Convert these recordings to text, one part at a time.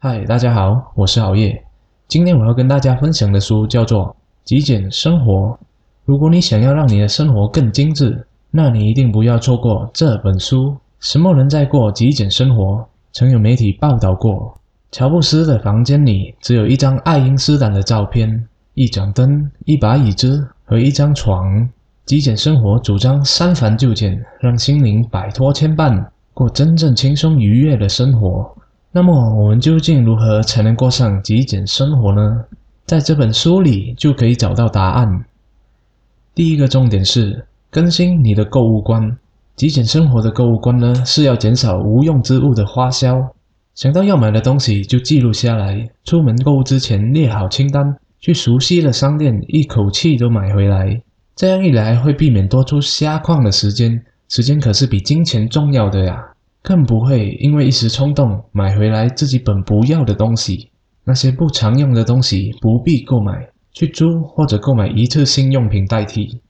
嗨，大家好，我是熬夜。今天我要跟大家分享的书叫做《极简生活》。如果你想要让你的生活更精致，那你一定不要错过这本书。什么人在过极简生活？曾有媒体报道过，乔布斯的房间里只有一张爱因斯坦的照片、一盏灯、一把椅子和一张床。极简生活主张删繁就简，让心灵摆脱牵绊，过真正轻松愉悦的生活。那么我们究竟如何才能过上极简生活呢？在这本书里就可以找到答案。第一个重点是更新你的购物观。极简生活的购物观呢，是要减少无用之物的花销。想到要买的东西就记录下来，出门购物之前列好清单，去熟悉的商店一口气都买回来。这样一来会避免多出瞎逛的时间，时间可是比金钱重要的呀。更不会因为一时冲动买回来自己本不要的东西。那些不常用的东西不必购买，去租或者购买一次性用品代替。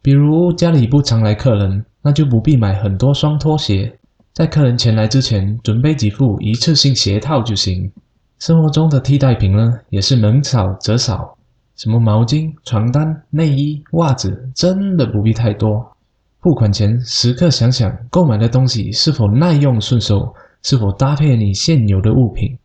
比如家里不常来客人，那就不必买很多双拖鞋，在客人前来之前准备几副一次性鞋套就行。生活中的替代品呢，也是能少则少，什么毛巾、床单、内衣、袜子，真的不必太多。付款前时刻想想购买的东西是否耐用顺手，是否搭配你现有的物品。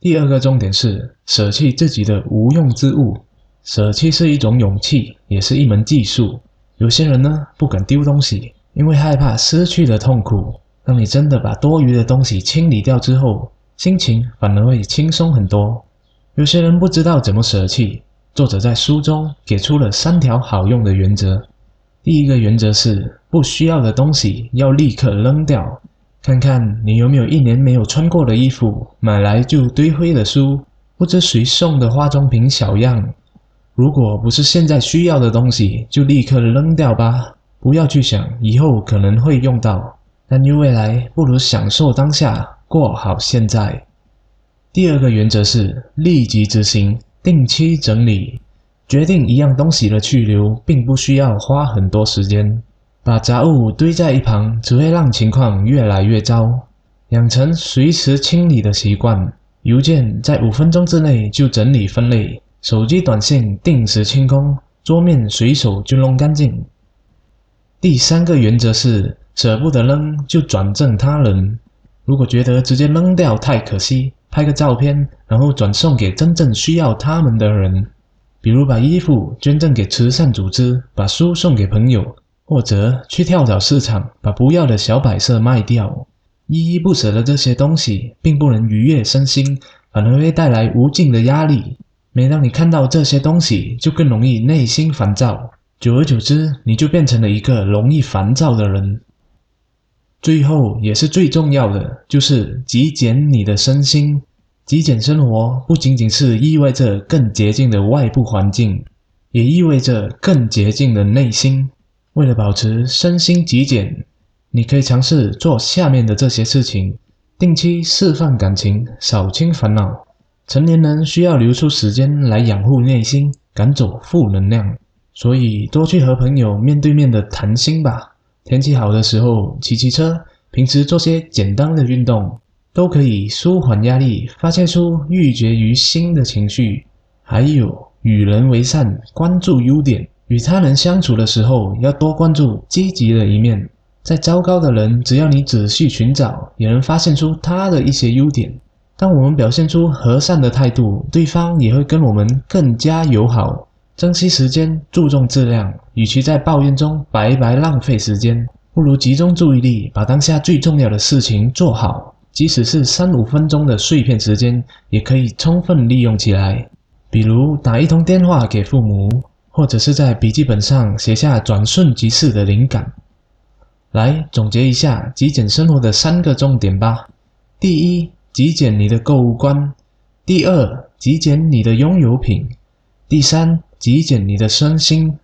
第二个重点是舍弃自己的无用之物。舍弃是一种勇气，也是一门技术。有些人呢不敢丢东西，因为害怕失去的痛苦。当你真的把多余的东西清理掉之后，心情反而会轻松很多。有些人不知道怎么舍弃，作者在书中给出了三条好用的原则。第一个原则是，不需要的东西要立刻扔掉。看看你有没有一年没有穿过的衣服，买来就堆灰的书，不知谁送的化妆品小样。如果不是现在需要的东西，就立刻扔掉吧。不要去想以后可能会用到，担忧未来不如享受当下，过好现在。第二个原则是立即执行，定期整理。决定一样东西的去留，并不需要花很多时间。把杂物堆在一旁，只会让情况越来越糟。养成随时清理的习惯，邮件在五分钟之内就整理分类，手机短信定时清空，桌面随手就弄干净。第三个原则是舍不得扔就转赠他人。如果觉得直接扔掉太可惜，拍个照片，然后转送给真正需要他们的人。比如把衣服捐赠给慈善组织，把书送给朋友，或者去跳蚤市场把不要的小摆设卖掉。依依不舍的这些东西，并不能愉悦身心，反而会带来无尽的压力。每当你看到这些东西，就更容易内心烦躁。久而久之，你就变成了一个容易烦躁的人。最后也是最重要的，就是极简你的身心。极简生活不仅仅是意味着更洁净的外部环境，也意味着更洁净的内心。为了保持身心极简，你可以尝试做下面的这些事情：定期释放感情，扫清烦恼。成年人需要留出时间来养护内心，赶走负能量，所以多去和朋友面对面的谈心吧。天气好的时候骑骑车，平时做些简单的运动。都可以舒缓压力，发泄出郁结于心的情绪。还有与人为善，关注优点，与他人相处的时候要多关注积极的一面。再糟糕的人，只要你仔细寻找，也能发现出他的一些优点。当我们表现出和善的态度，对方也会跟我们更加友好。珍惜时间，注重质量，与其在抱怨中白白浪费时间，不如集中注意力，把当下最重要的事情做好。即使是三五分钟的碎片时间，也可以充分利用起来。比如打一通电话给父母，或者是在笔记本上写下转瞬即逝的灵感。来总结一下极简生活的三个重点吧：第一，极简你的购物观；第二，极简你的拥有品；第三，极简你的身心。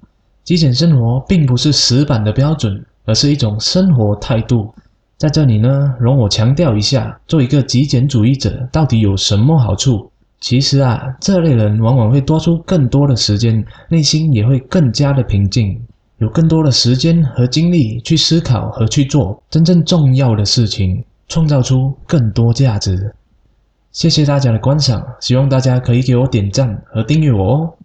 极简生活并不是死板的标准，而是一种生活态度。在这里呢，容我强调一下，做一个极简主义者到底有什么好处？其实啊，这类人往往会多出更多的时间，内心也会更加的平静，有更多的时间和精力去思考和去做真正重要的事情，创造出更多价值。谢谢大家的观赏，希望大家可以给我点赞和订阅我哦。